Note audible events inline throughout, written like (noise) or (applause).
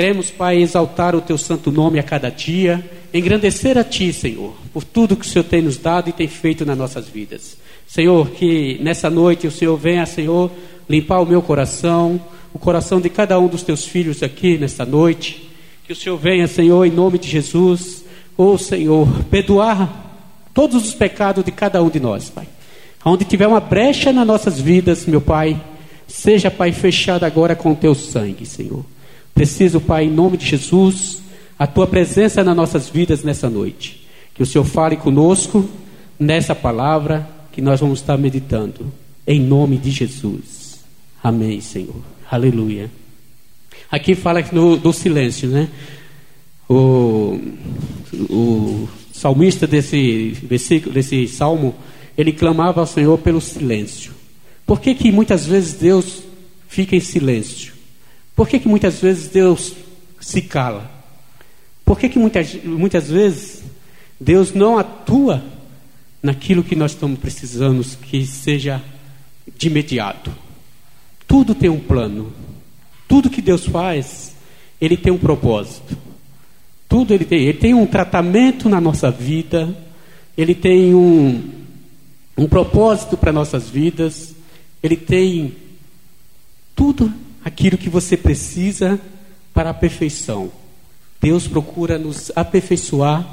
Queremos, Pai, exaltar o teu santo nome a cada dia, engrandecer a ti, Senhor, por tudo que o Senhor tem nos dado e tem feito nas nossas vidas. Senhor, que nessa noite o Senhor venha, Senhor, limpar o meu coração, o coração de cada um dos teus filhos aqui nesta noite. Que o Senhor venha, Senhor, em nome de Jesus, ô oh, Senhor, perdoar todos os pecados de cada um de nós, Pai. Onde tiver uma brecha nas nossas vidas, meu Pai, seja, Pai, fechada agora com o teu sangue, Senhor. Preciso, Pai, em nome de Jesus, a tua presença nas nossas vidas nessa noite. Que o Senhor fale conosco nessa palavra que nós vamos estar meditando. Em nome de Jesus. Amém, Senhor. Aleluia. Aqui fala do, do silêncio, né? O, o salmista desse versículo, desse salmo, ele clamava ao Senhor pelo silêncio. Por que, que muitas vezes Deus fica em silêncio? Por que, que muitas vezes Deus se cala? Por que, que muitas, muitas vezes Deus não atua naquilo que nós estamos precisando que seja de imediato? Tudo tem um plano. Tudo que Deus faz, Ele tem um propósito. Tudo Ele tem. Ele tem um tratamento na nossa vida. Ele tem um, um propósito para nossas vidas. Ele tem tudo aquilo que você precisa para a perfeição. Deus procura nos aperfeiçoar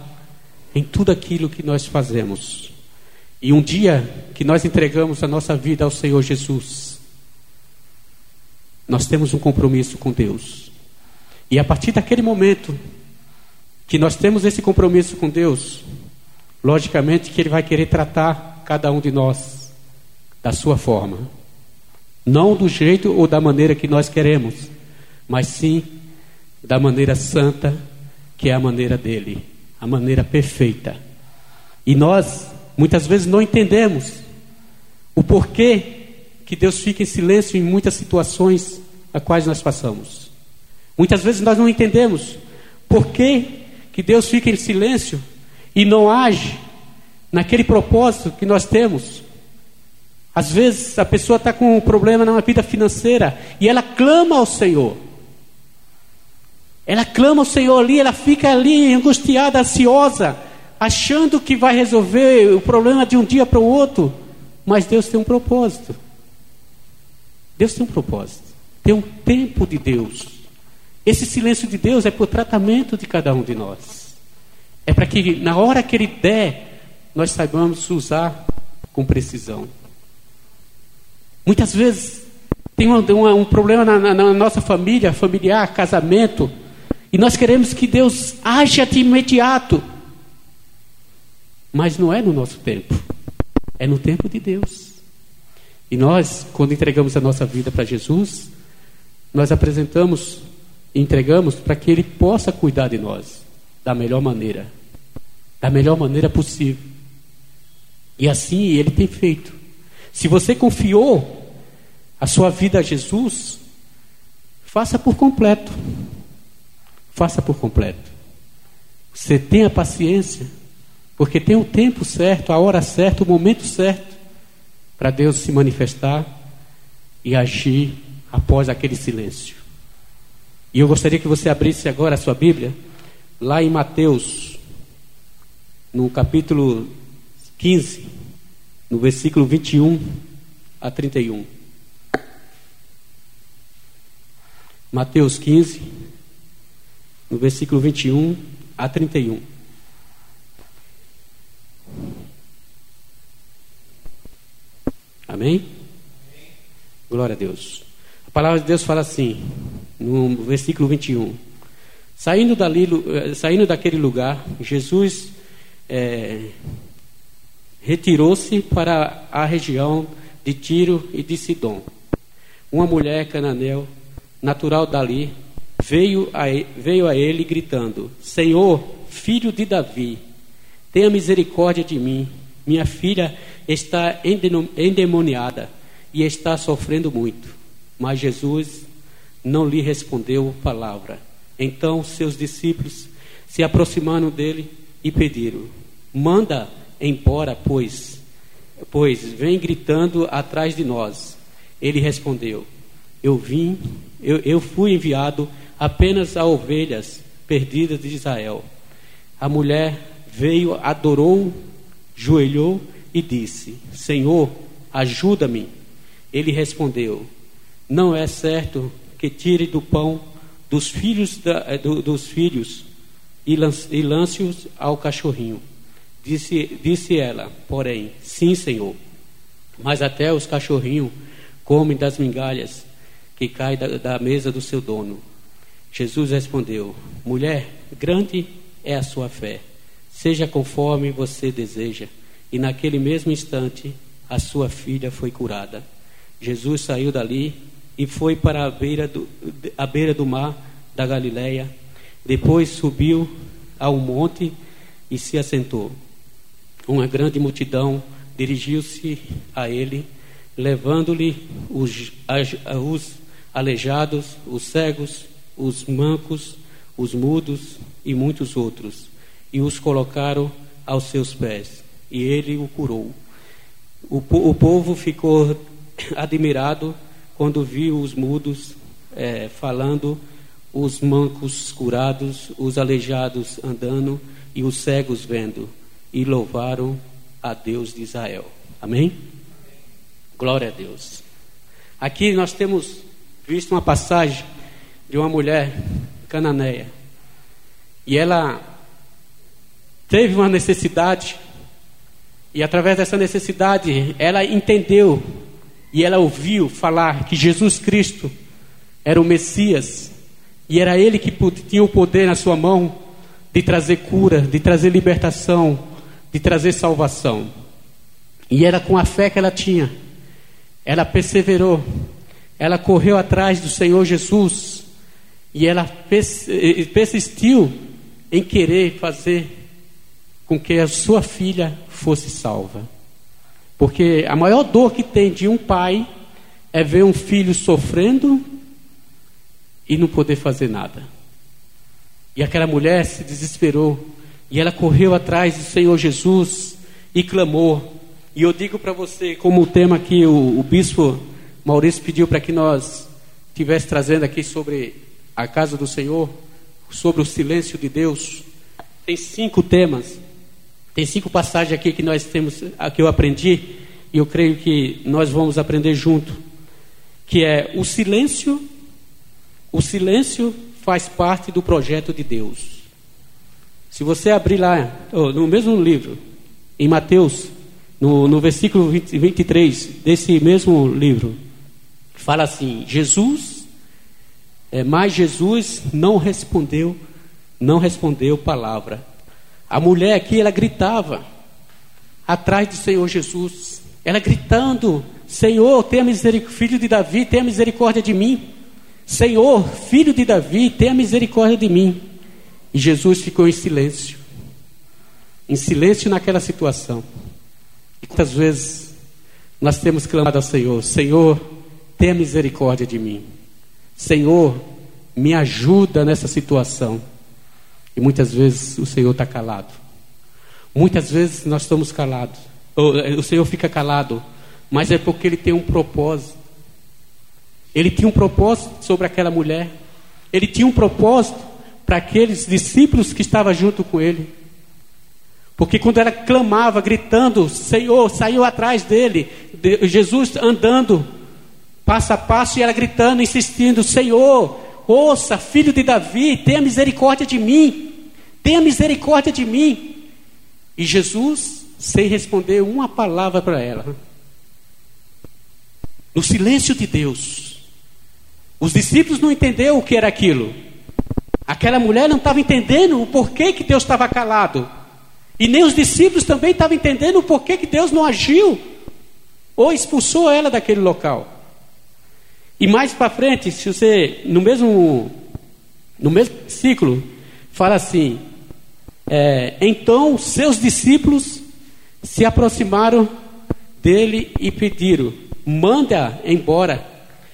em tudo aquilo que nós fazemos. E um dia que nós entregamos a nossa vida ao Senhor Jesus, nós temos um compromisso com Deus. E a partir daquele momento que nós temos esse compromisso com Deus, logicamente que Ele vai querer tratar cada um de nós da sua forma. Não do jeito ou da maneira que nós queremos, mas sim da maneira santa, que é a maneira dele, a maneira perfeita. E nós, muitas vezes, não entendemos o porquê que Deus fica em silêncio em muitas situações a quais nós passamos. Muitas vezes nós não entendemos por que, que Deus fica em silêncio e não age naquele propósito que nós temos. Às vezes a pessoa está com um problema na vida financeira e ela clama ao Senhor. Ela clama ao Senhor ali, ela fica ali angustiada, ansiosa, achando que vai resolver o problema de um dia para o outro. Mas Deus tem um propósito. Deus tem um propósito. Tem um tempo de Deus. Esse silêncio de Deus é para o tratamento de cada um de nós. É para que na hora que Ele der, nós saibamos usar com precisão. Muitas vezes tem um, problema na, na, na, nossa família, familiar, casamento, e nós queremos que Deus haja de imediato. Mas não é no nosso tempo, é no tempo de Deus. E nós, quando entregamos a nossa vida para Jesus, nós apresentamos e entregamos para que Ele possa cuidar de nós da melhor maneira, da melhor maneira possível. E assim Ele tem feito. Se você confiou a sua vida a Jesus, faça por completo. Faça por completo. Você tenha paciência, porque tem o tempo certo, a hora certa, o momento certo para Deus se manifestar e agir após aquele silêncio. E eu gostaria que você abrisse agora a sua Bíblia, lá em Mateus, no capítulo 15, no versículo 21 a 31. Mateus 15, no versículo 21 a 31. Amém? Glória a Deus. A palavra de Deus fala assim, no versículo 21. Saindo, dali, eh, saindo daquele lugar, Jesus é, retirou-se para a região de Tiro e de Sidom. Uma mulher cananeu natural dali, veio a, veio a ele gritando: Senhor, filho de Davi, tenha misericórdia de mim. Minha filha está endemoniada e está sofrendo muito. Mas Jesus não lhe respondeu palavra. Então seus discípulos se aproximaram dele e pediram: Manda embora, pois, pois vem gritando atrás de nós. Ele respondeu: Eu vim eu, eu fui enviado apenas a ovelhas perdidas de Israel. A mulher veio, adorou, joelhou e disse: Senhor, ajuda-me. Ele respondeu: Não é certo que tire do pão dos filhos, da, eh, do, dos filhos e lance-os ao cachorrinho. Disse, disse ela, porém, sim, Senhor. Mas até os cachorrinhos comem das migalhas que caem da, da mesa do seu dono. Jesus respondeu: Mulher, grande é a sua fé. Seja conforme você deseja. E naquele mesmo instante, a sua filha foi curada. Jesus saiu dali e foi para a beira do, a beira do mar da Galileia. Depois subiu ao monte e se assentou. Uma grande multidão dirigiu-se a ele, levando-lhe os, os aleijados, os cegos, os mancos, os mudos e muitos outros, e os colocaram aos seus pés, e ele o curou. O, o povo ficou (coughs) admirado quando viu os mudos é, falando, os mancos curados, os aleijados andando e os cegos vendo, e louvaram a Deus de Israel. Amém? Glória a Deus. Aqui nós temos visto uma passagem de uma mulher cananeia. E ela teve uma necessidade, e através dessa necessidade, ela entendeu e ela ouviu falar que Jesus Cristo era o Messias, e era ele que tinha o poder na sua mão de trazer cura, de trazer libertação, de trazer salvação. E era com a fé que ela tinha, ela perseverou, ela correu atrás do Senhor Jesus, e ela persistiu em querer fazer com que a sua filha fosse salva. Porque a maior dor que tem de um pai é ver um filho sofrendo e não poder fazer nada. E aquela mulher se desesperou e ela correu atrás do Senhor Jesus e clamou. E eu digo para você, como o tema que o, o bispo Maurício pediu para que nós estivesse trazendo aqui sobre a casa do Senhor, sobre o silêncio de Deus. Tem cinco temas, tem cinco passagens aqui que nós temos, que eu aprendi, e eu creio que nós vamos aprender junto, que é o silêncio. O silêncio faz parte do projeto de Deus. Se você abrir lá, no mesmo livro, em Mateus, no, no versículo 20, 23 desse mesmo livro, fala assim: Jesus é, mas Jesus não respondeu, não respondeu palavra. A mulher aqui, ela gritava atrás do Senhor Jesus. Ela gritando: Senhor, tenha misericórdia, filho de Davi, tenha misericórdia de mim. Senhor, filho de Davi, tenha misericórdia de mim. E Jesus ficou em silêncio. Em silêncio naquela situação. E quantas vezes nós temos clamado ao Senhor: Senhor, tenha misericórdia de mim. Senhor, me ajuda nessa situação. E muitas vezes o Senhor está calado. Muitas vezes nós estamos calados. Eh, o Senhor fica calado. Mas é porque Ele tem um propósito. Ele tinha um propósito sobre aquela mulher. Ele tinha um propósito para aqueles discípulos que estavam junto com Ele. Porque quando ela clamava, gritando, Senhor, saiu atrás dele, Jesus andando, passo a passo, e ela gritando, insistindo: Senhor, ouça, filho de Davi, tenha misericórdia de mim, tenha misericórdia de mim. E Jesus, sem responder uma palavra para ela, no silêncio de Deus, os discípulos não entenderam o que era aquilo. Aquela mulher não estava entendendo o porquê que Deus estava calado. E nem os discípulos também estavam entendendo o porquê que Deus não agiu ou expulsou ela daquele local. E mais para frente, se você no mesmo no mesmo ciclo fala assim: é, então seus discípulos se aproximaram dele e pediram: manda embora,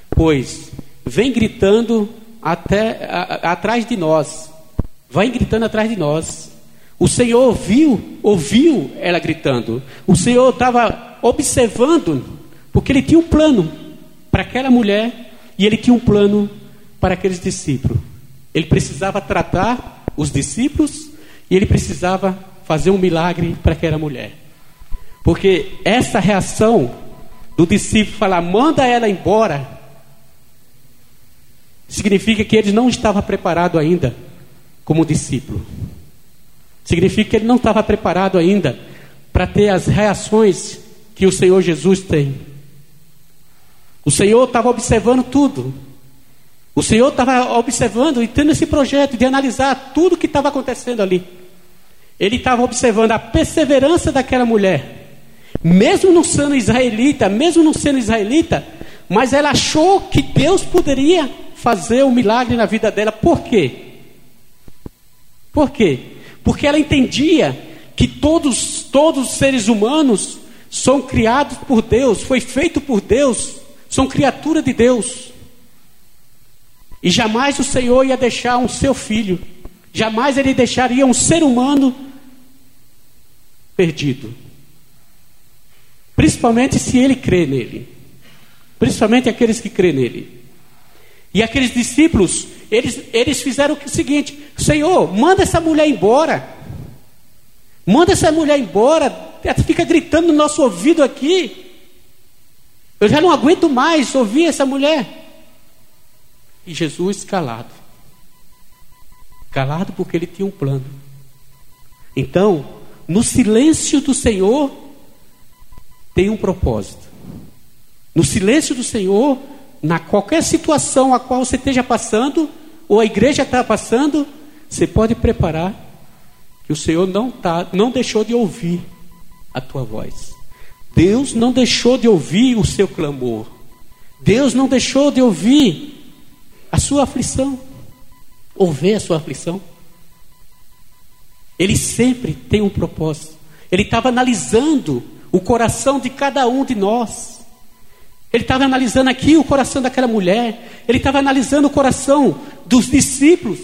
pois vem gritando até a, atrás de nós, vai gritando atrás de nós. O Senhor ouviu, ouviu ela gritando. O Senhor estava observando, porque ele tinha um plano para aquela mulher e ele tinha um plano para aqueles discípulos. Ele precisava tratar os discípulos e ele precisava fazer um milagre para aquela mulher. Porque essa reação do discípulo falar, manda ela embora, significa que ele não estava preparado ainda como discípulo. Significa que ele não estava preparado ainda para ter as reações que o Senhor Jesus tem. O Senhor estava observando tudo. O Senhor estava observando e tendo esse projeto de analisar tudo o que estava acontecendo ali. Ele estava observando a perseverança daquela mulher, mesmo não sendo israelita, mesmo não sendo israelita, mas ela achou que Deus poderia fazer um milagre na vida dela. Por quê? Por quê? Porque ela entendia que todos, todos os seres humanos são criados por Deus, foi feito por Deus, são criatura de Deus. E jamais o Senhor ia deixar um seu filho, jamais ele deixaria um ser humano perdido. Principalmente se ele crê nele. Principalmente aqueles que crê nele. E aqueles discípulos, eles, eles fizeram o seguinte: Senhor, manda essa mulher embora. Manda essa mulher embora. Ela fica gritando no nosso ouvido aqui. Eu já não aguento mais ouvir essa mulher. E Jesus calado. Calado porque ele tinha um plano. Então, no silêncio do Senhor, tem um propósito. No silêncio do Senhor, na qualquer situação a qual você esteja passando, ou a igreja está passando, você pode preparar que o Senhor não, tá, não deixou de ouvir a tua voz. Deus não deixou de ouvir o seu clamor. Deus não deixou de ouvir a sua aflição, ou ver a sua aflição. Ele sempre tem um propósito. Ele estava analisando o coração de cada um de nós. Ele estava analisando aqui o coração daquela mulher. Ele estava analisando o coração dos discípulos.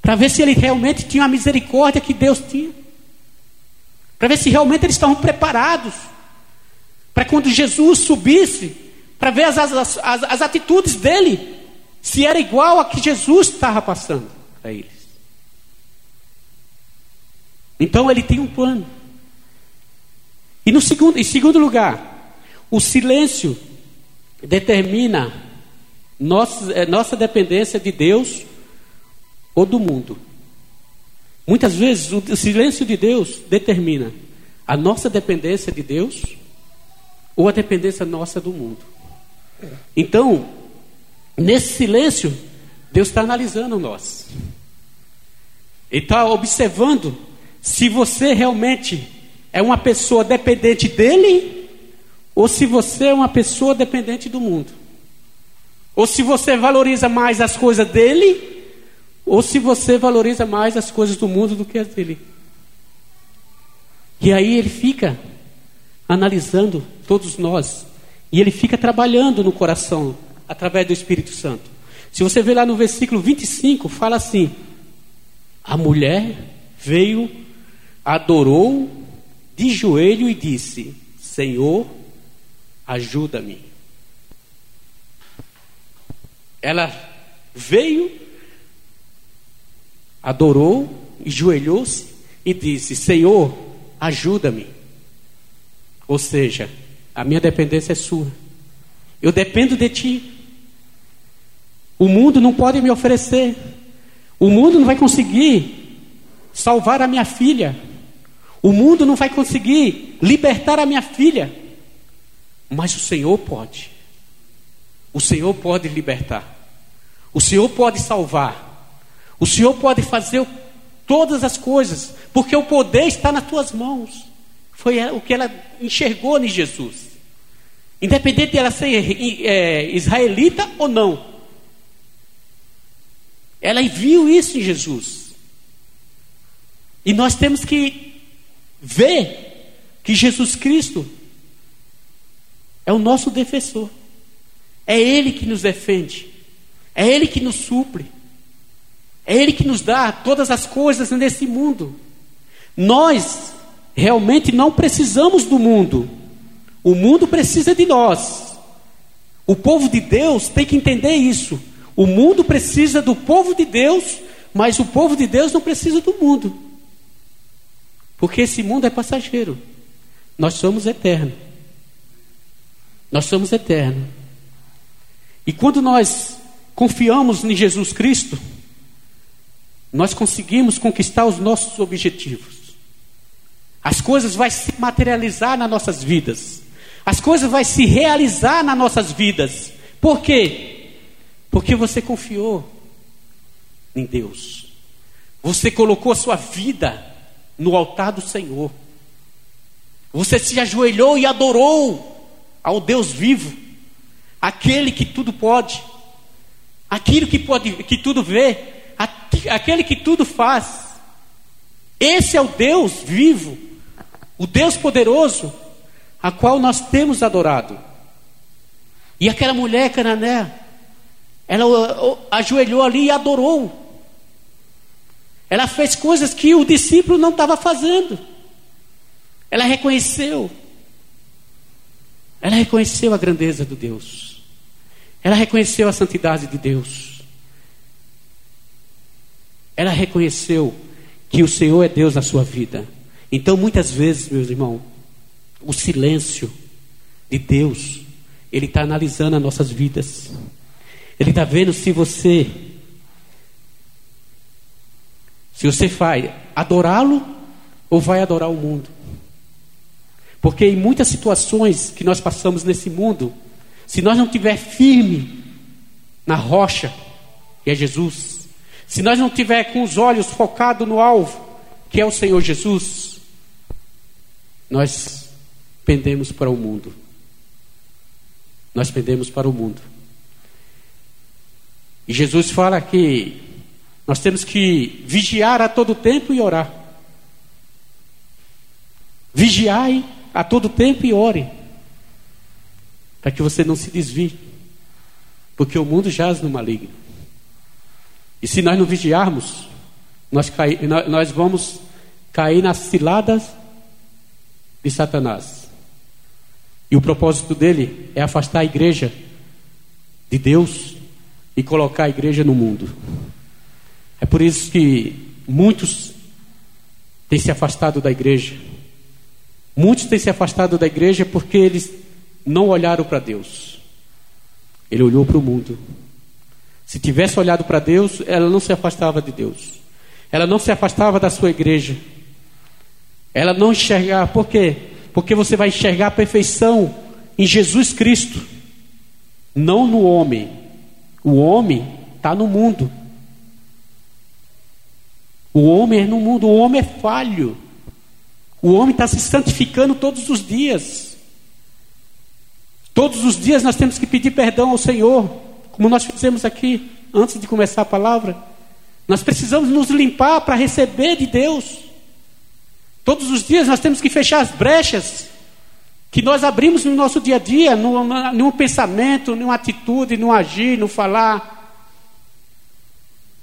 Para ver se ele realmente tinha a misericórdia que Deus tinha. Para ver se realmente eles estavam preparados. Para quando Jesus subisse, para ver as, as, as, as atitudes dele. Se era igual a que Jesus estava passando para eles. Então ele tem um plano. E no segundo, em segundo lugar, o silêncio determina nossa, é, nossa dependência de Deus ou do mundo. Muitas vezes o silêncio de Deus determina a nossa dependência de Deus ou a dependência nossa do mundo. Então, nesse silêncio, Deus está analisando nós. Ele está observando se você realmente é uma pessoa dependente dele ou se você é uma pessoa dependente do mundo. Ou se você valoriza mais as coisas dele, ou se você valoriza mais as coisas do mundo do que as dele. E aí ele fica analisando todos nós, e ele fica trabalhando no coração através do Espírito Santo. Se você ver lá no versículo 25, fala assim: A mulher veio, adorou de joelho e disse: Senhor, ajuda-me. Ela veio, adorou, joelhou-se e disse: Senhor, ajuda-me. Ou seja, a minha dependência é sua. Eu dependo de ti. O mundo não pode me oferecer. O mundo não vai conseguir salvar a minha filha. O mundo não vai conseguir libertar a minha filha. Mas o Senhor pode. O Senhor pode libertar. O Senhor pode salvar. O Senhor pode fazer todas as coisas, porque o poder está nas tuas mãos. Foi o que ela enxergou em Jesus. Independente de ela ser é, israelita ou não. Ela viu isso em Jesus. E nós temos que ver que Jesus Cristo é o nosso defensor. É Ele que nos defende. É Ele que nos supre. É Ele que nos dá todas as coisas nesse mundo. Nós realmente não precisamos do mundo. O mundo precisa de nós. O povo de Deus tem que entender isso. O mundo precisa do povo de Deus, mas o povo de Deus não precisa do mundo. Porque esse mundo é passageiro. Nós somos eternos. Nós somos eternos. E quando nós confiamos em Jesus Cristo, nós conseguimos conquistar os nossos objetivos. As coisas vão se materializar nas nossas vidas. As coisas vão se realizar nas nossas vidas. Por quê? Porque você confiou em Deus. Você colocou a sua vida no altar do Senhor. Você se ajoelhou e adorou ao Deus vivo, aquele que tudo pode, aquele que pode, que tudo vê, aquele que tudo faz. Esse é o Deus vivo, o Deus poderoso, a qual nós temos adorado. E aquela mulher canané, ela ajoelhou ali e adorou. Ela fez coisas que o discípulo não estava fazendo. Ela reconheceu. Ela reconheceu a grandeza do Deus. Ela reconheceu a santidade de Deus. Ela reconheceu que o Senhor é Deus na sua vida. Então, muitas vezes, meus irmãos, o silêncio de Deus, Ele está analisando as nossas vidas. Ele está vendo se você, se você vai adorá-lo ou vai adorar o mundo. Porque em muitas situações que nós passamos nesse mundo, se nós não estiver firme na rocha, que é Jesus, se nós não tiver com os olhos focados no alvo, que é o Senhor Jesus, nós pendemos para o mundo. Nós pendemos para o mundo. E Jesus fala que nós temos que vigiar a todo tempo e orar. Vigiai a todo tempo e ore. Para que você não se desvie. Porque o mundo jaz no maligno. E se nós não vigiarmos, nós, cai, nós vamos cair nas ciladas de Satanás. E o propósito dele é afastar a igreja de Deus e colocar a igreja no mundo. É por isso que muitos têm se afastado da igreja. Muitos têm se afastado da igreja porque eles não olharam para Deus. Ele olhou para o mundo. Se tivesse olhado para Deus, ela não se afastava de Deus. Ela não se afastava da sua igreja. Ela não enxergava. Por quê? Porque você vai enxergar a perfeição em Jesus Cristo, não no homem. O homem está no mundo. O homem é no mundo, o homem é falho. O homem está se santificando todos os dias. Todos os dias nós temos que pedir perdão ao Senhor como nós fizemos aqui antes de começar a palavra. Nós precisamos nos limpar para receber de Deus. Todos os dias nós temos que fechar as brechas que nós abrimos no nosso dia a dia, no, no pensamento, numa atitude, no agir, no falar.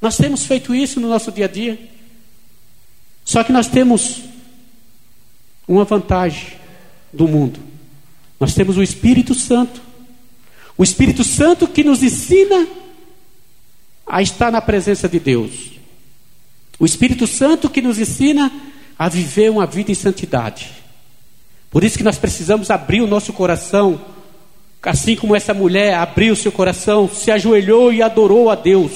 Nós temos feito isso no nosso dia a dia. Só que nós temos uma vantagem do mundo. Nós temos o Espírito Santo. O Espírito Santo que nos ensina a estar na presença de Deus. O Espírito Santo que nos ensina a viver uma vida em santidade. Por isso que nós precisamos abrir o nosso coração, assim como essa mulher abriu seu coração, se ajoelhou e adorou a Deus.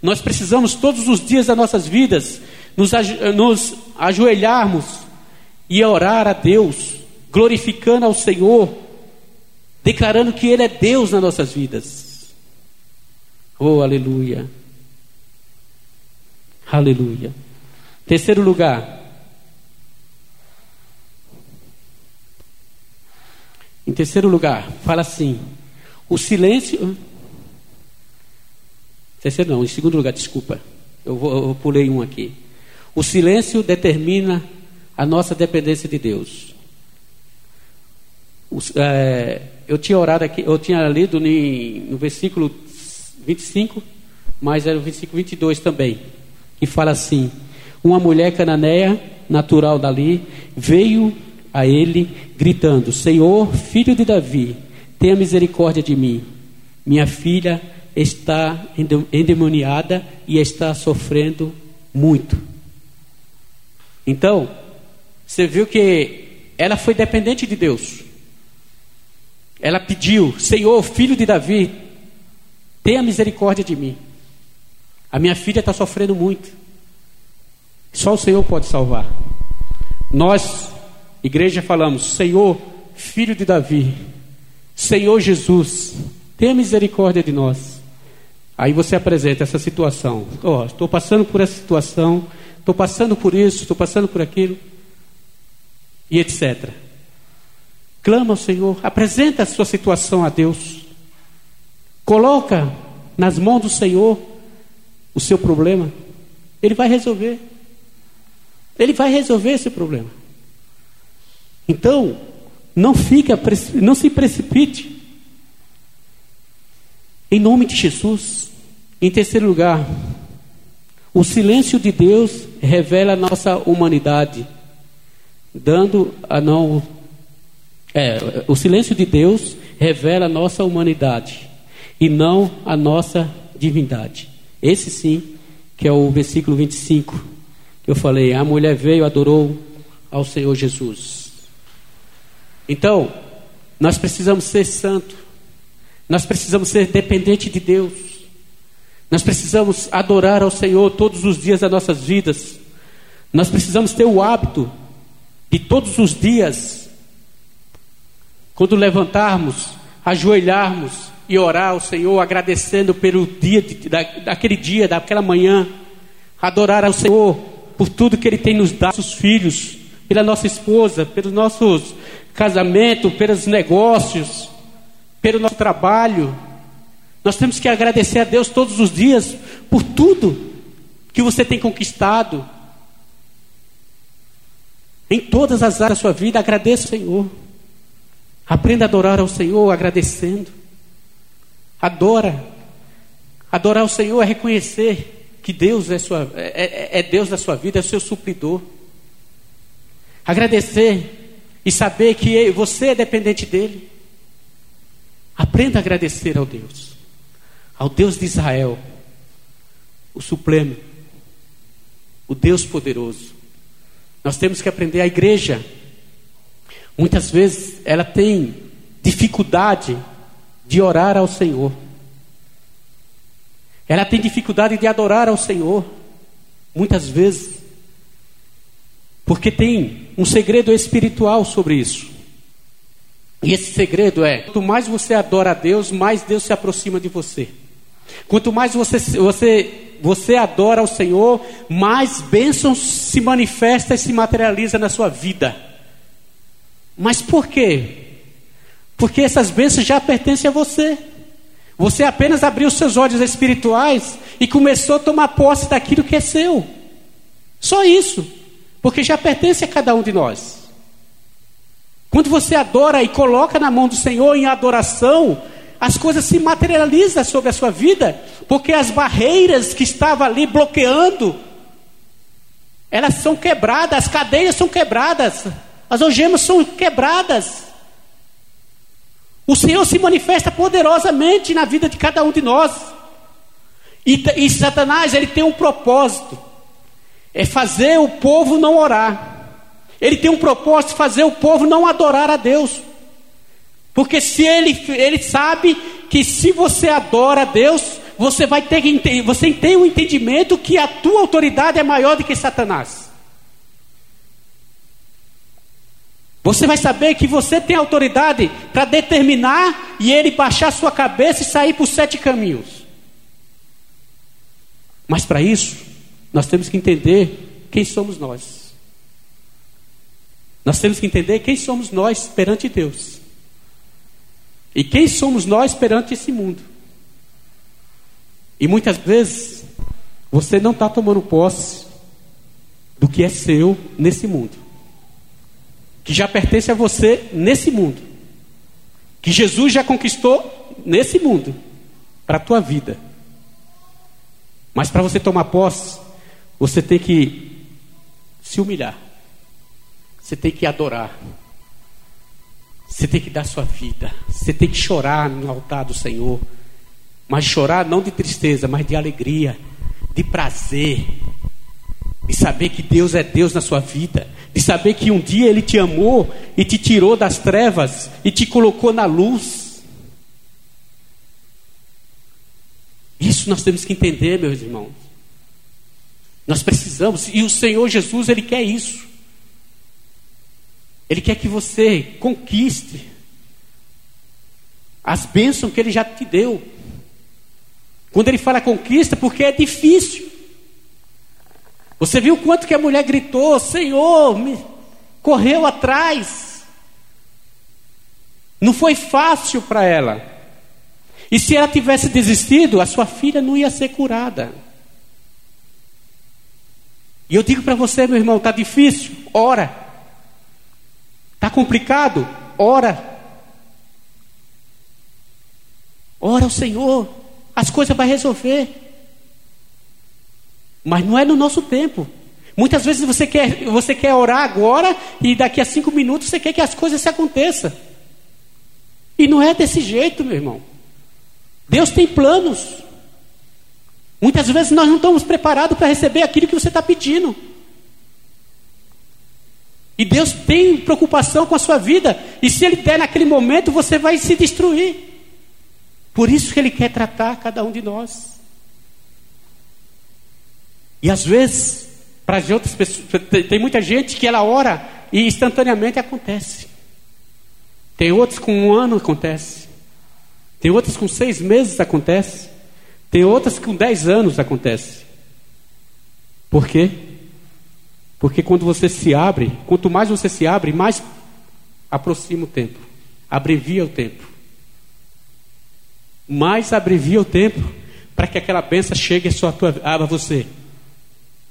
Nós precisamos todos os dias das nossas vidas nos, nos ajoelharmos e orar a Deus, glorificando ao Senhor declarando que Ele é Deus nas nossas vidas. Oh, aleluia. Aleluia. Terceiro lugar. Em terceiro lugar, fala assim: o silêncio. Terceiro não, em segundo lugar, desculpa. Eu, vou, eu pulei um aqui. O silêncio determina a nossa dependência de Deus. É, eu tinha orado aqui, eu tinha lido no versículo 25, mas era o versículo 22 também, que fala assim: Uma mulher cananeia, natural dali, veio a ele gritando: Senhor, filho de Davi, tenha misericórdia de mim. Minha filha está endemoniada e está sofrendo muito. Então, você viu que ela foi dependente de Deus. Ela pediu: Senhor, filho de Davi, tenha misericórdia de mim. A minha filha está sofrendo muito. Só o Senhor pode salvar. Nós, igreja, falamos: Senhor, filho de Davi, Senhor Jesus, tenha misericórdia de nós. Aí você apresenta essa situação. Oh, estou passando por essa situação, estou passando por isso, estou passando por aquilo, e etc. Clama ao Senhor, apresenta a sua situação a Deus. Coloca nas mãos do Senhor o seu problema. Ele vai resolver. Ele vai resolver esse problema. Então, não fica, não se precipite. Em nome de Jesus. Em terceiro lugar, o silêncio de Deus revela a nossa humanidade, dando a não é, o silêncio de Deus revela a nossa humanidade e não a nossa divindade. Esse sim, que é o versículo 25, que eu falei: a mulher veio, adorou ao Senhor Jesus. Então, nós precisamos ser santo, nós precisamos ser dependente de Deus, nós precisamos adorar ao Senhor todos os dias das nossas vidas, nós precisamos ter o hábito de todos os dias quando levantarmos, ajoelharmos e orar ao Senhor, agradecendo pelo dia, da, daquele dia, daquela manhã, adorar ao Senhor por tudo que Ele tem nos dado, nossos filhos, pela nossa esposa, pelos nossos casamentos, pelos negócios, pelo nosso trabalho. Nós temos que agradecer a Deus todos os dias por tudo que você tem conquistado. Em todas as áreas da sua vida, agradeça ao Senhor. Aprenda a adorar ao Senhor agradecendo. Adora. Adorar ao Senhor é reconhecer que Deus é, sua, é, é, é Deus da sua vida, é seu supridor. Agradecer e saber que você é dependente dele. Aprenda a agradecer ao Deus, ao Deus de Israel, o Supremo, o Deus poderoso. Nós temos que aprender a igreja Muitas vezes ela tem dificuldade de orar ao Senhor. Ela tem dificuldade de adorar ao Senhor. Muitas vezes. Porque tem um segredo espiritual sobre isso. E esse segredo é: quanto mais você adora a Deus, mais Deus se aproxima de você. Quanto mais você, você, você adora ao Senhor, mais bênçãos se manifesta e se materializa na sua vida. Mas por quê? Porque essas bênçãos já pertencem a você. Você apenas abriu seus olhos espirituais e começou a tomar posse daquilo que é seu. Só isso. Porque já pertence a cada um de nós. Quando você adora e coloca na mão do Senhor em adoração, as coisas se materializam sobre a sua vida, porque as barreiras que estavam ali bloqueando, elas são quebradas, as cadeias são quebradas. As algemas são quebradas. O Senhor se manifesta poderosamente na vida de cada um de nós. E, e Satanás, ele tem um propósito: é fazer o povo não orar. Ele tem um propósito de fazer o povo não adorar a Deus. Porque se ele, ele sabe que se você adora a Deus, você vai ter você tem o um entendimento que a tua autoridade é maior do que Satanás. Você vai saber que você tem autoridade para determinar e ele baixar sua cabeça e sair por sete caminhos. Mas para isso, nós temos que entender quem somos nós. Nós temos que entender quem somos nós perante Deus. E quem somos nós perante esse mundo. E muitas vezes, você não está tomando posse do que é seu nesse mundo que já pertence a você nesse mundo, que Jesus já conquistou nesse mundo, para a tua vida. Mas para você tomar posse, você tem que se humilhar, você tem que adorar, você tem que dar sua vida, você tem que chorar no altar do Senhor, Mas chorar não de tristeza, mas de alegria, de prazer, de saber que Deus é Deus na sua vida, de saber que um dia Ele te amou e te tirou das trevas e te colocou na luz. Isso nós temos que entender, meus irmãos. Nós precisamos, e o Senhor Jesus, Ele quer isso. Ele quer que você conquiste as bênçãos que Ele já te deu. Quando Ele fala conquista, porque é difícil. Você viu quanto que a mulher gritou: Senhor, me... correu atrás. Não foi fácil para ela. E se ela tivesse desistido, a sua filha não ia ser curada. E eu digo para você, meu irmão, está difícil? Ora. Está complicado? Ora. Ora ao Senhor. As coisas vai resolver. Mas não é no nosso tempo. Muitas vezes você quer, você quer orar agora e daqui a cinco minutos você quer que as coisas se aconteçam. E não é desse jeito, meu irmão. Deus tem planos. Muitas vezes nós não estamos preparados para receber aquilo que você está pedindo. E Deus tem preocupação com a sua vida. E se Ele der naquele momento, você vai se destruir. Por isso que Ele quer tratar cada um de nós. E às vezes, para as outras pessoas, tem muita gente que ela ora e instantaneamente acontece. Tem outros com um ano acontece. Tem outros com seis meses acontece. Tem outras com 10 anos acontece. Por quê? Porque quando você se abre, quanto mais você se abre, mais aproxima o tempo, abrevia o tempo. Mais abrevia o tempo para que aquela benção chegue a, sua, a você.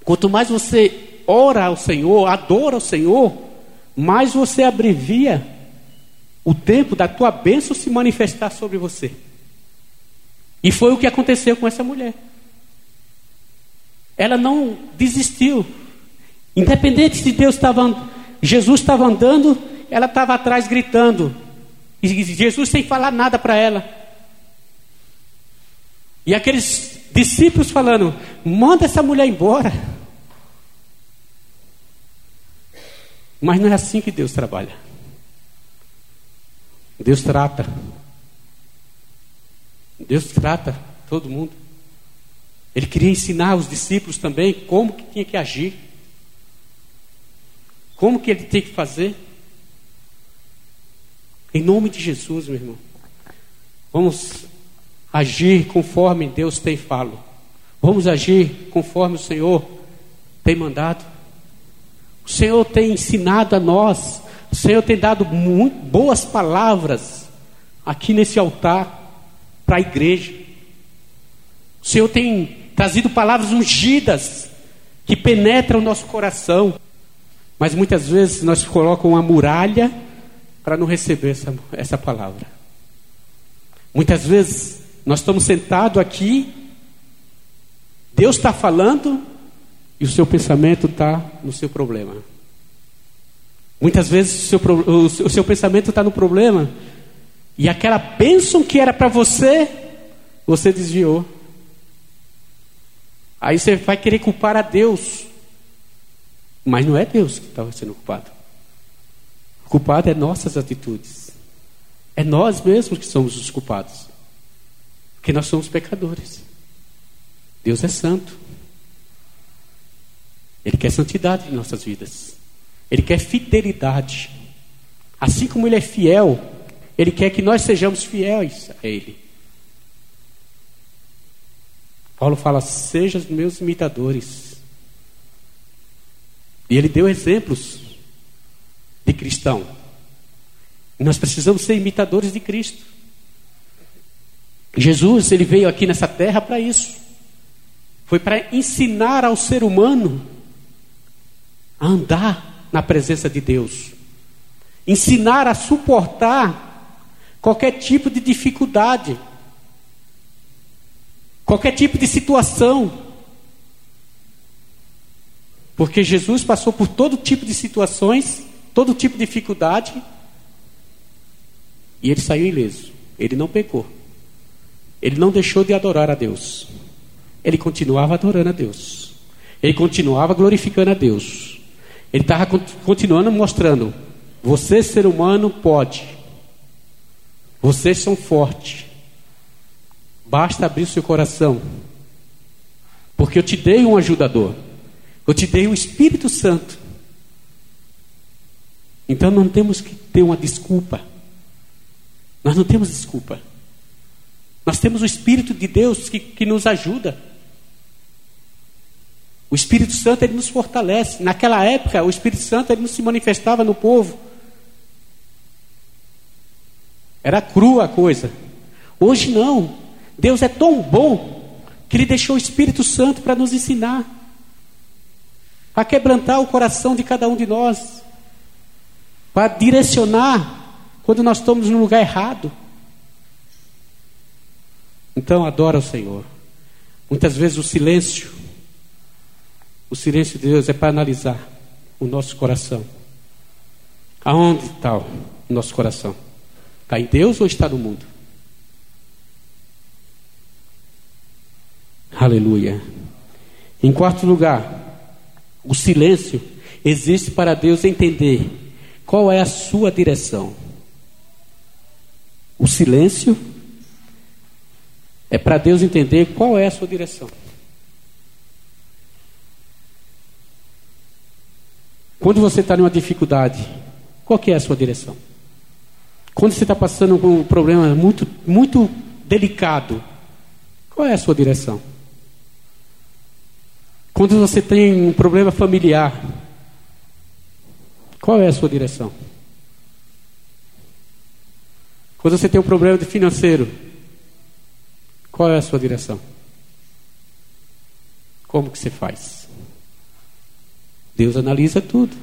Quanto mais você ora ao Senhor, adora ao Senhor, mais você abrevia o tempo da tua bênção se manifestar sobre você. E foi o que aconteceu com essa mulher. Ela não desistiu. Independente se Deus estava, Jesus estava andando, ela estava atrás gritando. E Jesus sem falar nada para ela. E aqueles discípulos falando: manda essa mulher embora. Mas não é assim que Deus trabalha. Deus trata. Deus trata todo mundo. Ele queria ensinar os discípulos também como que tinha que agir. Como que ele tem que fazer. Em nome de Jesus, meu irmão. Vamos agir conforme Deus tem falado. Vamos agir conforme o Senhor tem mandado. O Senhor tem ensinado a nós. O Senhor tem dado muito boas palavras aqui nesse altar para a igreja. O Senhor tem trazido palavras ungidas que penetram o nosso coração. Mas muitas vezes nós colocamos uma muralha para não receber essa, essa palavra. Muitas vezes nós estamos sentados aqui, Deus está falando e o seu pensamento está no seu problema. Muitas vezes o seu, o seu, pensamento está no problema e aquela bênção que era para você, você desviou. Aí você vai querer culpar a Deus. Mas não é Deus que estava sendo culpado. O culpado é nossas atitudes. É nós mesmos que somos os culpados. Porque nós somos pecadores. Deus é santo. Ele quer santidade em nossas vidas. Ele quer fidelidade. Assim como Ele é fiel ele quer que nós sejamos fiéis a Ele. Paulo fala: sejam meus imitadores. E ele deu exemplos de cristão. Nós precisamos ser imitadores de Cristo. Jesus, ele veio aqui nessa terra para isso. Foi para ensinar ao ser humano a andar na presença de Deus. Ensinar a suportar qualquer tipo de dificuldade, qualquer tipo de situação. Porque Jesus passou por todo tipo de situações, todo tipo de dificuldade, e ele saiu ileso. Ele não pecou. Ele não deixou de adorar a Deus. Ele continuava adorando a Deus. Ele continuava glorificando a Deus. Ele estava continuando mostrando: você, ser humano, pode. Vocês são fortes. Basta abrir seu coração. Porque eu te dei um ajudador. Eu te dei o Espírito Santo. Então não temos que ter uma desculpa. Nós não temos desculpa. Nós temos o Espírito de Deus que, que nos ajuda. O Espírito Santo ele nos fortalece. Naquela época, o Espírito Santo ele não se manifestava no povo. Era crua a coisa. Hoje não. Deus é tão bom que Ele deixou o Espírito Santo para nos ensinar, a quebrantar o coração de cada um de nós, para direcionar quando nós estamos no lugar errado. Então adora o Senhor. Muitas vezes o silêncio, o silêncio de Deus é para analisar o nosso coração. Aonde está o nosso coração? Está em Deus ou está no mundo? Aleluia. Em quarto lugar, o silêncio existe para Deus entender qual é a sua direção. O silêncio é para Deus entender qual é a sua direção. Quando você está numa dificuldade, qual é a sua direção? Quando você está passando por um problema muito, muito delicado, qual é a sua direção? Quando você tem um problema familiar, qual é a sua direção? Quando você tem um problema financeiro, qual é a sua direção? Como que você faz? Deus analisa tudo.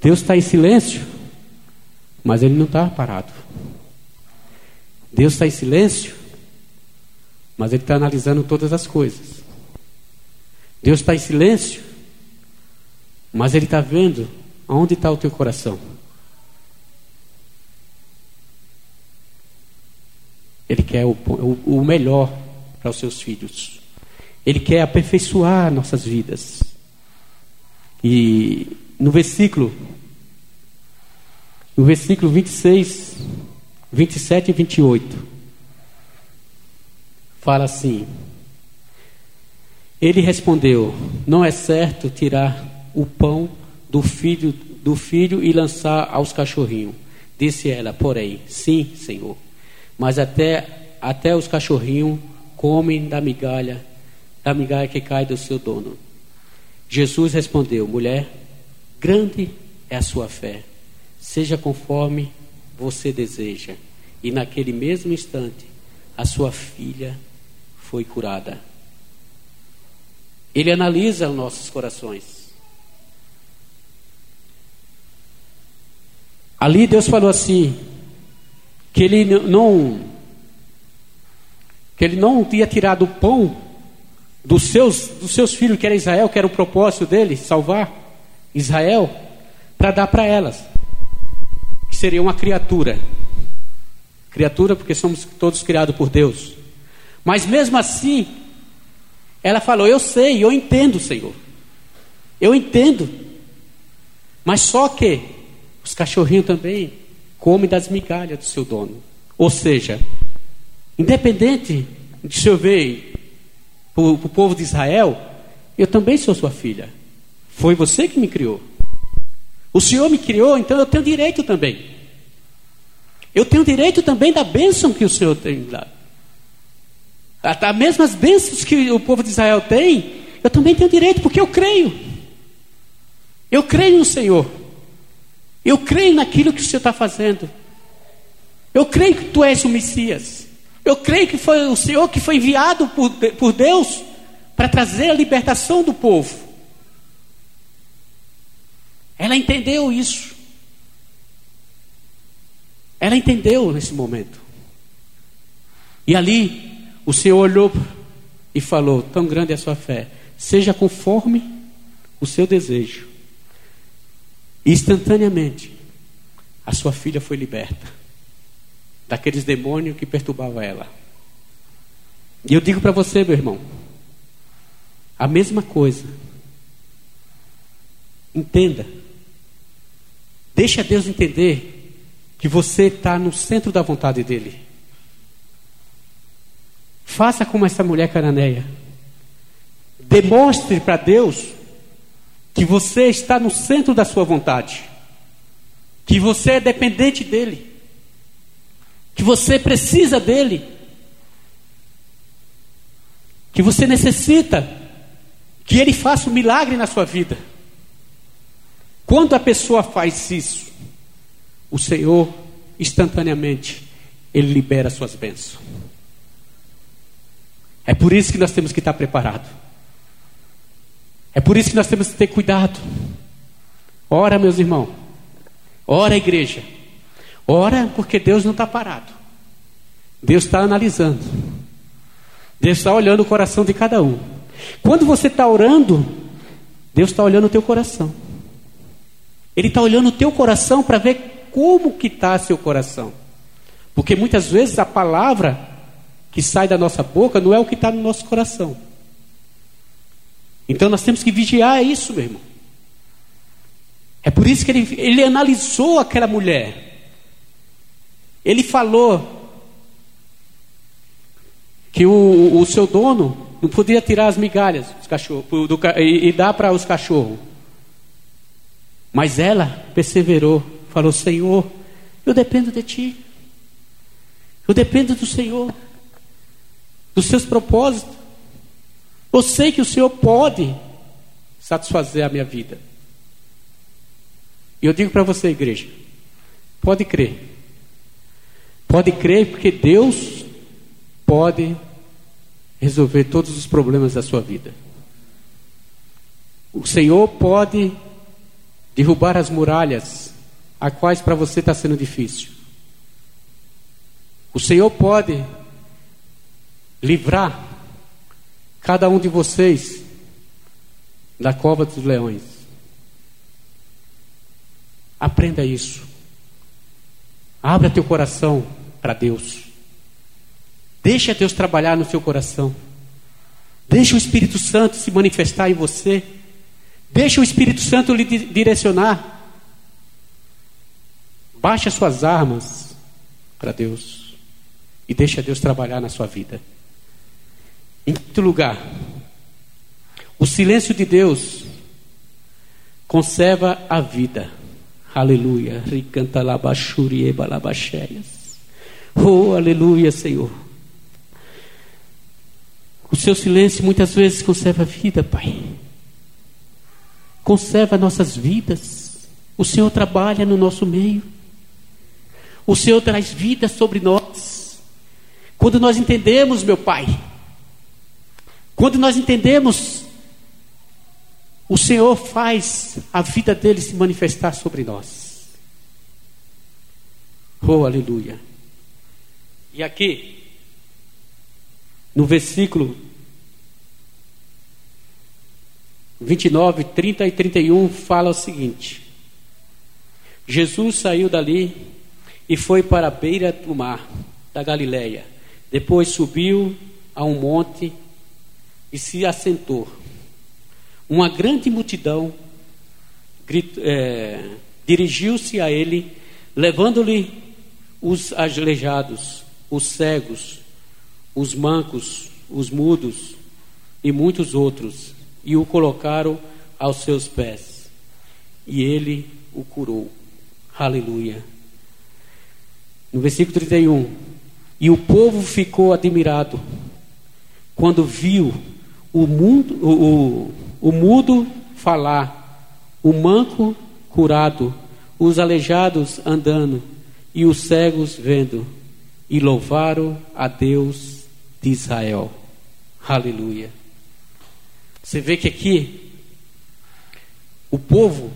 Deus está em silêncio. Mas ele não está parado. Deus está em silêncio, mas ele está analisando todas as coisas. Deus está em silêncio, mas ele está vendo aonde está o teu coração. Ele quer o, o, o melhor para os seus filhos. Ele quer aperfeiçoar nossas vidas. E no versículo no versículo 26, 27 e 28, fala assim: Ele respondeu: Não é certo tirar o pão do filho do filho e lançar aos cachorrinhos. Disse ela, porém, sim, Senhor. Mas até até os cachorrinhos comem da migalha, da migalha que cai do seu dono. Jesus respondeu: Mulher, grande é a sua fé seja conforme você deseja. E naquele mesmo instante, a sua filha foi curada. Ele analisa os nossos corações. Ali Deus falou assim, que ele não que ele não tinha tirado o pão dos seus, dos seus filhos, que era Israel, que era o propósito dele, salvar Israel, para dar para elas seria uma criatura. Criatura porque somos todos criados por Deus. Mas mesmo assim, ela falou: Eu sei, eu entendo, Senhor. Eu entendo. Mas só que os cachorrinhos também comem das migalhas do seu dono. Ou seja, independente de se eu ver para o povo de Israel, eu também sou sua filha. Foi você que me criou. O Senhor me criou, então eu tenho direito também. Eu tenho direito também da bênção que o Senhor tem dado. As mesmas bênçãos que o povo de Israel tem, eu também tenho direito, porque eu creio. Eu creio no Senhor. Eu creio naquilo que o Senhor está fazendo. Eu creio que tu és o Messias. Eu creio que foi o Senhor que foi enviado por, por Deus para trazer a libertação do povo. Ela entendeu isso. Ela entendeu nesse momento. E ali o Senhor olhou e falou: Tão grande é a sua fé, seja conforme o seu desejo. Instantaneamente, a sua filha foi liberta. daqueles demônios que perturbavam ela. E eu digo para você, meu irmão, a mesma coisa. Entenda. Deixa Deus entender que você está no centro da vontade dEle. Faça como essa mulher cananeia. Demonstre para Deus que você está no centro da sua vontade. Que você é dependente dEle. Que você precisa dEle. Que você necessita que Ele faça um milagre na sua vida. Quando a pessoa faz isso, o Senhor, instantaneamente, Ele libera suas bênçãos. É por isso que nós temos que estar preparados. É por isso que nós temos que ter cuidado. Ora, meus irmãos. Ora, igreja. Ora, porque Deus não está parado. Deus está analisando. Deus está olhando o coração de cada um. Quando você está orando, Deus está olhando o teu coração. Ele está olhando o teu coração para ver como que está seu coração. Porque muitas vezes a palavra que sai da nossa boca não é o que está no nosso coração. Então nós temos que vigiar isso, meu irmão. É por isso que ele, ele analisou aquela mulher. Ele falou que o, o seu dono não podia tirar as migalhas dos cachorros, do, e, e dar para os cachorros. Mas ela perseverou, falou: Senhor, eu dependo de Ti. Eu dependo do Senhor, dos seus propósitos. Eu sei que o Senhor pode satisfazer a minha vida. E eu digo para você, igreja: pode crer. Pode crer, porque Deus pode resolver todos os problemas da sua vida. O Senhor pode derrubar as muralhas, a quais para você está sendo difícil. O Senhor pode livrar cada um de vocês da cova dos leões. Aprenda isso. Abra teu coração para Deus. Deixa Deus trabalhar no seu coração. Deixa o Espírito Santo se manifestar em você. Deixa o Espírito Santo lhe direcionar. Baixe suas armas para Deus e deixa Deus trabalhar na sua vida. Em quinto lugar, o silêncio de Deus conserva a vida. Aleluia. Ricanta labachurieba labacheias. Oh, aleluia, Senhor. O seu silêncio muitas vezes conserva a vida, Pai conserva nossas vidas. O Senhor trabalha no nosso meio. O Senhor traz vida sobre nós. Quando nós entendemos, meu Pai, quando nós entendemos, o Senhor faz a vida dele se manifestar sobre nós. Oh, aleluia. E aqui, no versículo 29, 30 e 31 fala o seguinte: Jesus saiu dali e foi para a beira do mar da Galileia. Depois subiu a um monte e se assentou. Uma grande multidão é, dirigiu-se a ele, levando-lhe os aleijados, os cegos, os mancos, os mudos e muitos outros e o colocaram aos seus pés. E ele o curou. Aleluia. No versículo 31. E o povo ficou admirado quando viu o, mundo, o, o, o mudo falar, o manco curado, os aleijados andando e os cegos vendo, e louvaram a Deus de Israel. Aleluia. Você vê que aqui, o povo,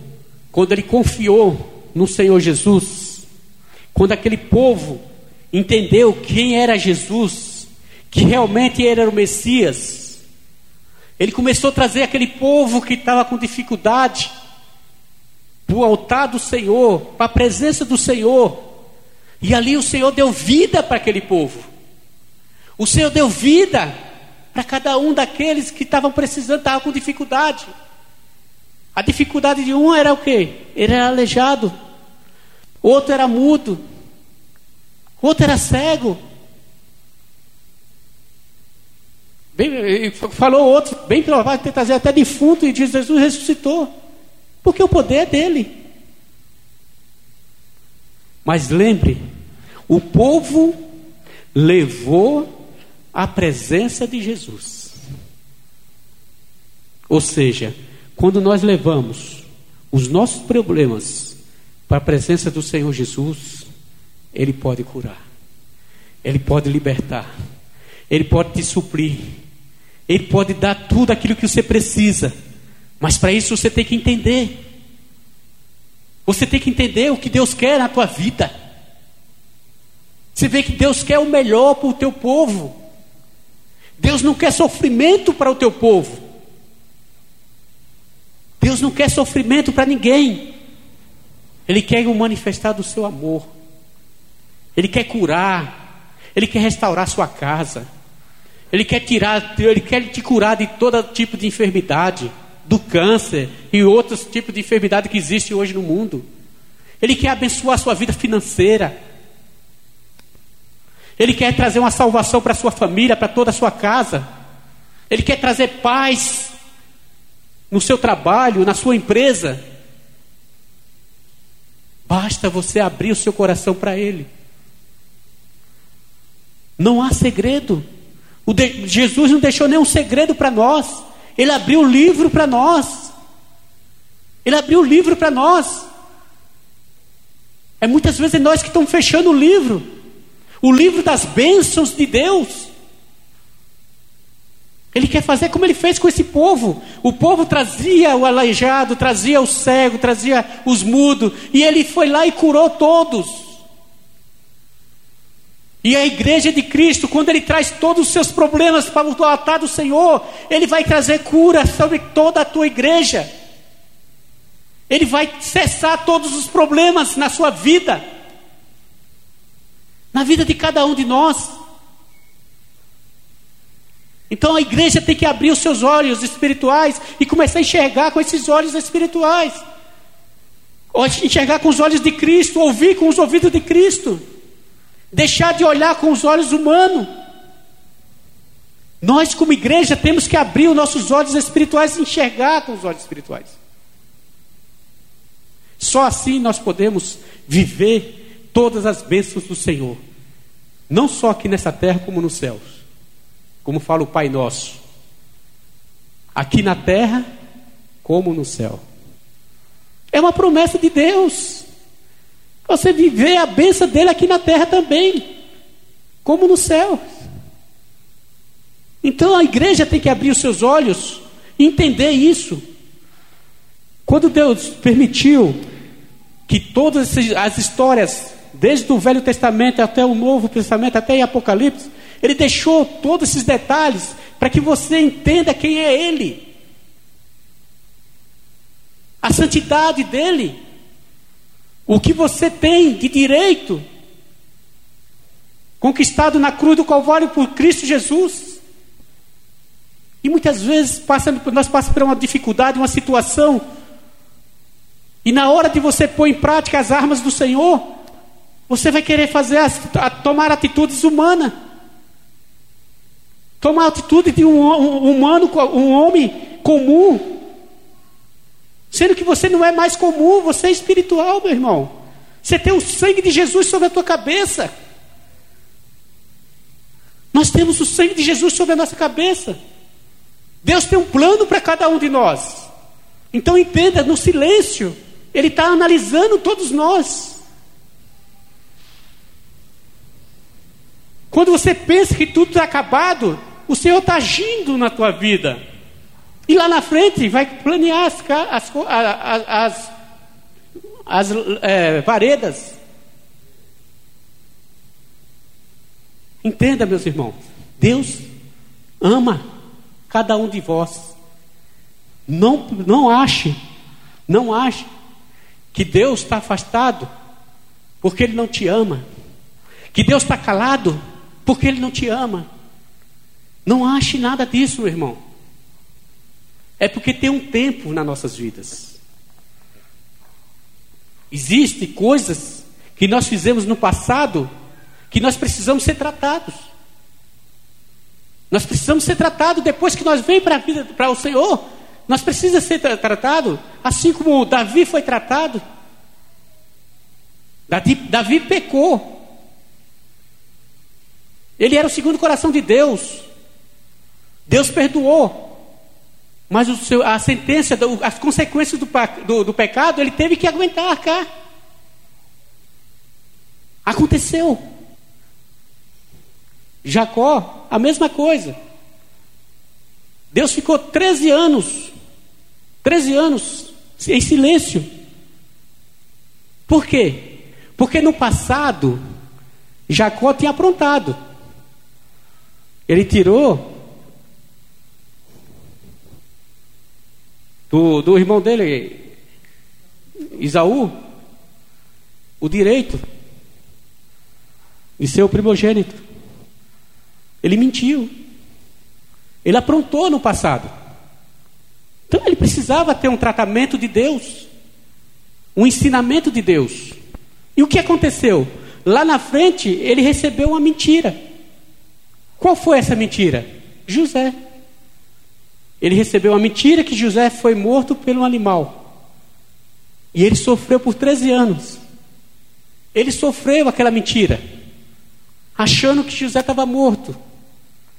quando ele confiou no Senhor Jesus, quando aquele povo entendeu quem era Jesus, que realmente era o Messias, ele começou a trazer aquele povo que estava com dificuldade para o altar do Senhor, para a presença do Senhor. E ali o Senhor deu vida para aquele povo. O Senhor deu vida para cada um daqueles que estavam precisando, estavam com dificuldade. A dificuldade de um era o quê? Ele era aleijado, outro era mudo, outro era cego. Bem, falou outro, bem provável ter trazer até defunto, e diz: Jesus ressuscitou, porque o poder é dele. Mas lembre, o povo levou a presença de Jesus. Ou seja, quando nós levamos os nossos problemas para a presença do Senhor Jesus, Ele pode curar, Ele pode libertar, Ele pode te suprir, Ele pode dar tudo aquilo que você precisa, mas para isso você tem que entender. Você tem que entender o que Deus quer na tua vida. Você vê que Deus quer o melhor para o teu povo. Deus não quer sofrimento para o teu povo. Deus não quer sofrimento para ninguém. Ele quer o manifestar do seu amor. Ele quer curar. Ele quer restaurar sua casa. Ele quer tirar, ele quer te curar de todo tipo de enfermidade, do câncer e outros tipos de enfermidade que existe hoje no mundo. Ele quer abençoar a sua vida financeira. Ele quer trazer uma salvação para sua família, para toda a sua casa. Ele quer trazer paz no seu trabalho, na sua empresa. Basta você abrir o seu coração para Ele. Não há segredo. De... Jesus não deixou nenhum segredo para nós. Ele abriu o livro para nós. Ele abriu o livro para nós. É muitas vezes nós que estamos fechando o livro. O livro das bênçãos de Deus. Ele quer fazer como ele fez com esse povo. O povo trazia o aleijado, trazia o cego, trazia os mudos, e ele foi lá e curou todos. E a igreja de Cristo, quando ele traz todos os seus problemas para o altar do Senhor, ele vai trazer cura sobre toda a tua igreja. Ele vai cessar todos os problemas na sua vida, na vida de cada um de nós. Então a igreja tem que abrir os seus olhos espirituais e começar a enxergar com esses olhos espirituais. Enxergar com os olhos de Cristo, ouvir com os ouvidos de Cristo. Deixar de olhar com os olhos humanos. Nós, como igreja, temos que abrir os nossos olhos espirituais e enxergar com os olhos espirituais. Só assim nós podemos viver todas as bênçãos do Senhor, não só aqui nessa terra, como nos céus como fala o Pai Nosso, aqui na terra como no céu. É uma promessa de Deus. Você viver a bênção dele aqui na terra também, como no céu. Então a igreja tem que abrir os seus olhos e entender isso. Quando Deus permitiu que todas as histórias, desde o Velho Testamento até o Novo Testamento, até Apocalipse, ele deixou todos esses detalhes para que você entenda quem é Ele, a santidade dele, o que você tem de direito, conquistado na cruz do Calvário por Cristo Jesus. E muitas vezes passa, nós passamos por uma dificuldade, uma situação, e na hora de você pôr em prática as armas do Senhor, você vai querer fazer as, tomar atitudes humanas. Tomar a atitude de um, um humano, um homem comum. Sendo que você não é mais comum, você é espiritual, meu irmão. Você tem o sangue de Jesus sobre a tua cabeça. Nós temos o sangue de Jesus sobre a nossa cabeça. Deus tem um plano para cada um de nós. Então entenda, no silêncio, Ele está analisando todos nós. Quando você pensa que tudo está acabado, o Senhor está agindo na tua vida. E lá na frente vai planear as, as, as, as é, varedas. Entenda, meus irmãos. Deus ama cada um de vós. Não, não ache, não ache que Deus está afastado porque Ele não te ama. Que Deus está calado porque Ele não te ama. Não ache nada disso, meu irmão. É porque tem um tempo nas nossas vidas. Existem coisas que nós fizemos no passado que nós precisamos ser tratados. Nós precisamos ser tratados depois que nós vem para a vida, para o Senhor. Nós precisamos ser tratado assim como Davi foi tratado. Davi, Davi pecou. Ele era o segundo coração de Deus. Deus perdoou. Mas seu, a sentença, as consequências do, do, do, pecado, ele teve que aguentar cá. Aconteceu. Jacó, a mesma coisa. Deus ficou 13 anos, 13 anos em silêncio. Por quê? Porque no passado, Jacó tinha aprontado. Ele tirou do, do irmão dele, Isaú, o direito de ser o primogênito. Ele mentiu. Ele aprontou no passado. Então ele precisava ter um tratamento de Deus, um ensinamento de Deus. E o que aconteceu? Lá na frente, ele recebeu uma mentira. Qual foi essa mentira? José. Ele recebeu a mentira que José foi morto pelo animal. E ele sofreu por 13 anos. Ele sofreu aquela mentira, achando que José estava morto.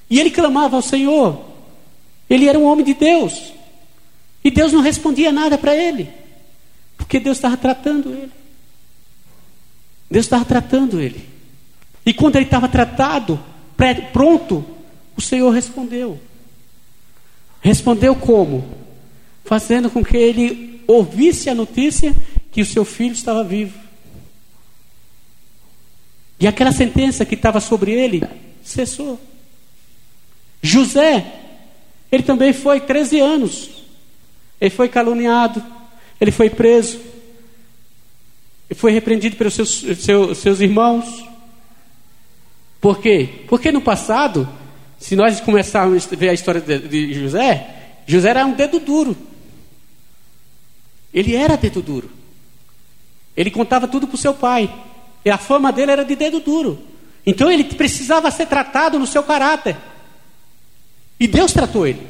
E ele clamava ao Senhor. Ele era um homem de Deus. E Deus não respondia nada para ele, porque Deus estava tratando ele. Deus estava tratando ele. E quando ele estava tratado, pronto, o Senhor respondeu. Respondeu como? Fazendo com que ele ouvisse a notícia que o seu filho estava vivo. E aquela sentença que estava sobre ele cessou. José, ele também foi 13 anos. Ele foi caluniado, ele foi preso, ele foi repreendido pelos seus, seus, seus irmãos. Por quê? Porque no passado se nós começarmos a ver a história de, José, José era um dedo duro. Ele era dedo duro. Ele contava tudo para o seu pai. E a fama dele era de dedo duro. Então ele precisava ser tratado no seu caráter. E Deus tratou ele.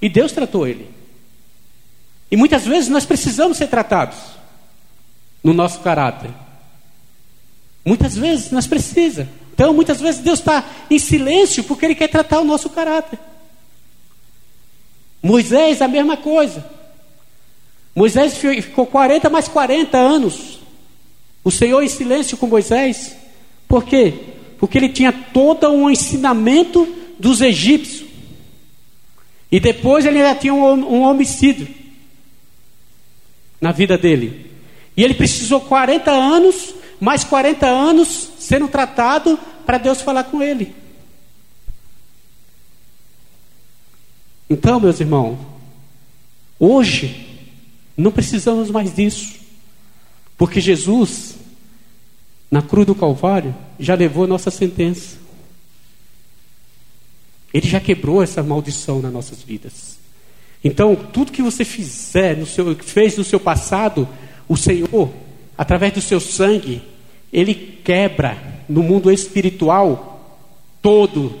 E Deus tratou ele. E muitas vezes nós precisamos ser tratados no nosso caráter. Muitas vezes nós precisamos. Então, muitas vezes Deus está em silêncio porque Ele quer tratar o nosso caráter. Moisés, a mesma coisa. Moisés ficou 40 mais 40 anos. O Senhor em silêncio com Moisés. Por quê? Porque ele tinha todo um ensinamento dos egípcios. E depois ele já tinha um homicídio na vida dele. E ele precisou 40 anos, mais 40 anos sendo tratado para Deus falar com ele. Então, meus irmãos, hoje não precisamos mais disso, porque Jesus, na cruz do Calvário, já levou a nossa sentença. Ele já quebrou essa maldição nas nossas vidas. Então, tudo que você fizer, no seu, fez no seu passado, o Senhor, através do seu sangue, ele quebra no mundo espiritual todo,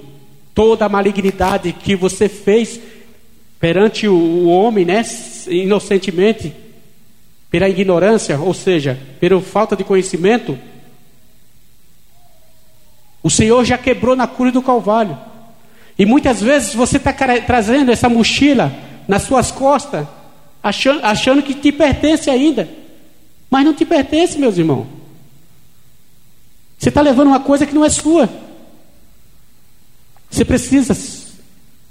toda a malignidade que você fez perante o, homem, né, inocentemente, pela ignorância, ou seja, pela falta de conhecimento. O Senhor já quebrou na cruz do Calvário. E muitas vezes você está trazendo essa mochila nas suas costas, achando, achando que te pertence ainda. Mas não te pertence, meus irmãos. Você está levando uma coisa que não é sua. Você precisa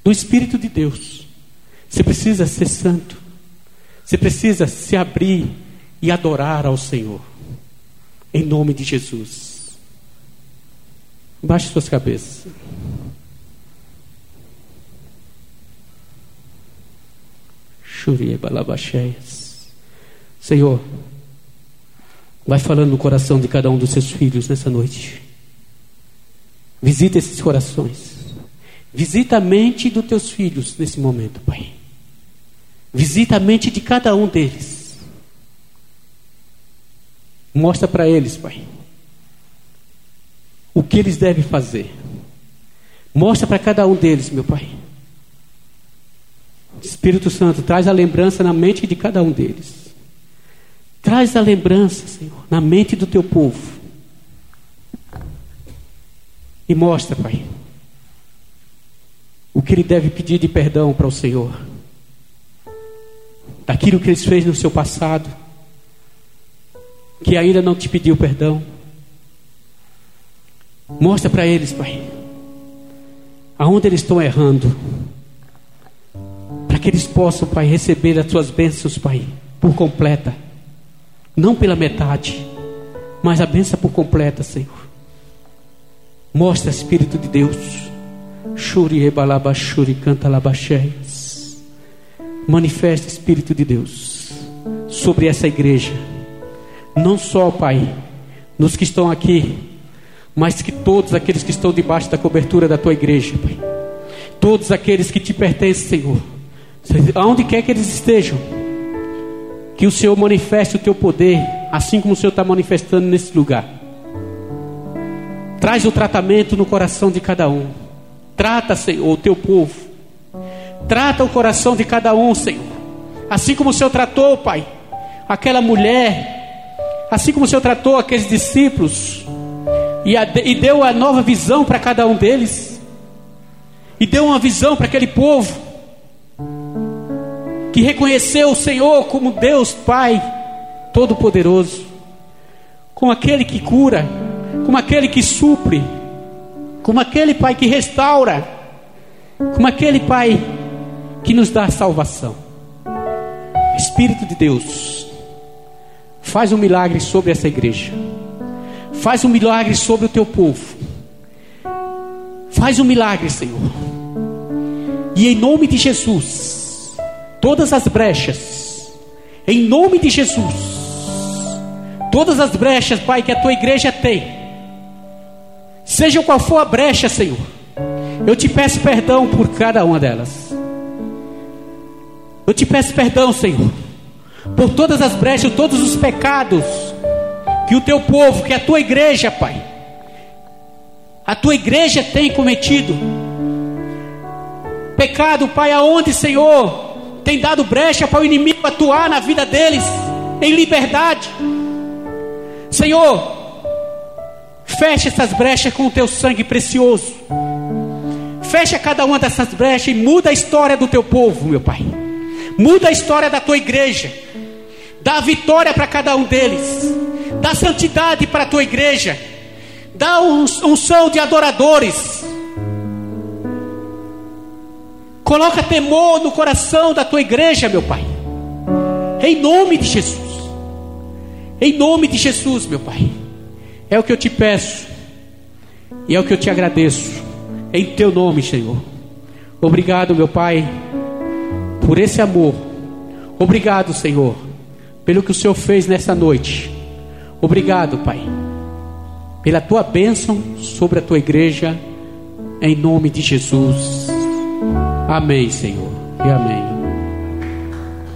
do Espírito de Deus. Você precisa ser santo. Você precisa se abrir e adorar ao Senhor. Em nome de Jesus. Baixe suas cabeças. Senhor, Vai falando no coração de cada um dos seus filhos nessa noite. Visita esses corações. Visita a mente dos teus filhos nesse momento, Pai. Visita a mente de cada um deles. Mostra para eles, Pai, o que eles devem fazer. Mostra para cada um deles, meu Pai. Espírito Santo, traz a lembrança na mente de cada um deles. Traz a lembrança, Senhor, na mente do teu povo. E mostra, Pai, o que ele deve pedir de perdão para o Senhor. Daquilo que eles fez no seu passado, que ainda não te pediu perdão. Mostra para eles, Pai, aonde eles estão errando, para que eles possam, Pai, receber as tuas bênçãos, Pai, por completa, não pela metade, mas a bênção por completa, Senhor. Mostra, Espírito de Deus, Shuri Ebalabashuri canta labacheias. Manifesta, Espírito de Deus, sobre essa igreja, não só, Pai, nos que estão aqui, mas que todos aqueles que estão debaixo da cobertura da tua igreja, Pai. Todos aqueles que te pertencem, Senhor. Aonde quer que eles estejam. Que o Senhor manifeste o teu poder, assim como o Senhor está manifestando nesse lugar. Traz o tratamento no coração de cada um. Trata, Senhor, o teu povo. Trata o coração de cada um, Senhor. Assim como o Senhor tratou, Pai, aquela mulher. Assim como o Senhor tratou aqueles discípulos e, a, e deu a nova visão para cada um deles, e deu uma visão para aquele povo que reconheceu o Senhor como Deus Pai Todo-Poderoso, como aquele que cura, como aquele que supre, como aquele Pai que restaura, como aquele Pai que nos dá salvação. Espírito de Deus, faz um milagre sobre essa igreja. Faz um milagre sobre o teu povo. Faz um milagre, Senhor. E em nome de Jesus, todas as brechas, em nome de Jesus, todas as brechas, Pai, que a tua igreja tem, seja qual for a brecha, Senhor, eu te peço perdão por cada uma delas. Eu te peço perdão, Senhor, por todas as brechas, todos os pecados que o teu povo, que a tua igreja, Pai, a tua igreja tem cometido. Pecado, Pai, aonde, Senhor, tem dado brecha para o inimigo atuar na vida deles, em liberdade. Senhor, fecha essas brechas com o teu sangue precioso. Fecha cada uma dessas brechas e muda a história do teu povo, meu Pai. Muda a história da tua igreja. Dá vitória para cada um deles. Dá santidade para a tua igreja. Dá unção de adoradores. Coloca temor no coração da tua igreja, meu Pai. Em nome de Jesus. Em nome de Jesus, meu Pai. É o que eu te peço. E é o que eu te agradeço. Em teu nome, Senhor. Obrigado, meu Pai, por esse amor. Obrigado, Senhor, pelo que o Senhor fez nessa noite. Obrigado, Pai, pela tua bênção sobre a tua igreja, em nome de Jesus. Amém, Senhor, e amém.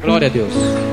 Glória a Deus.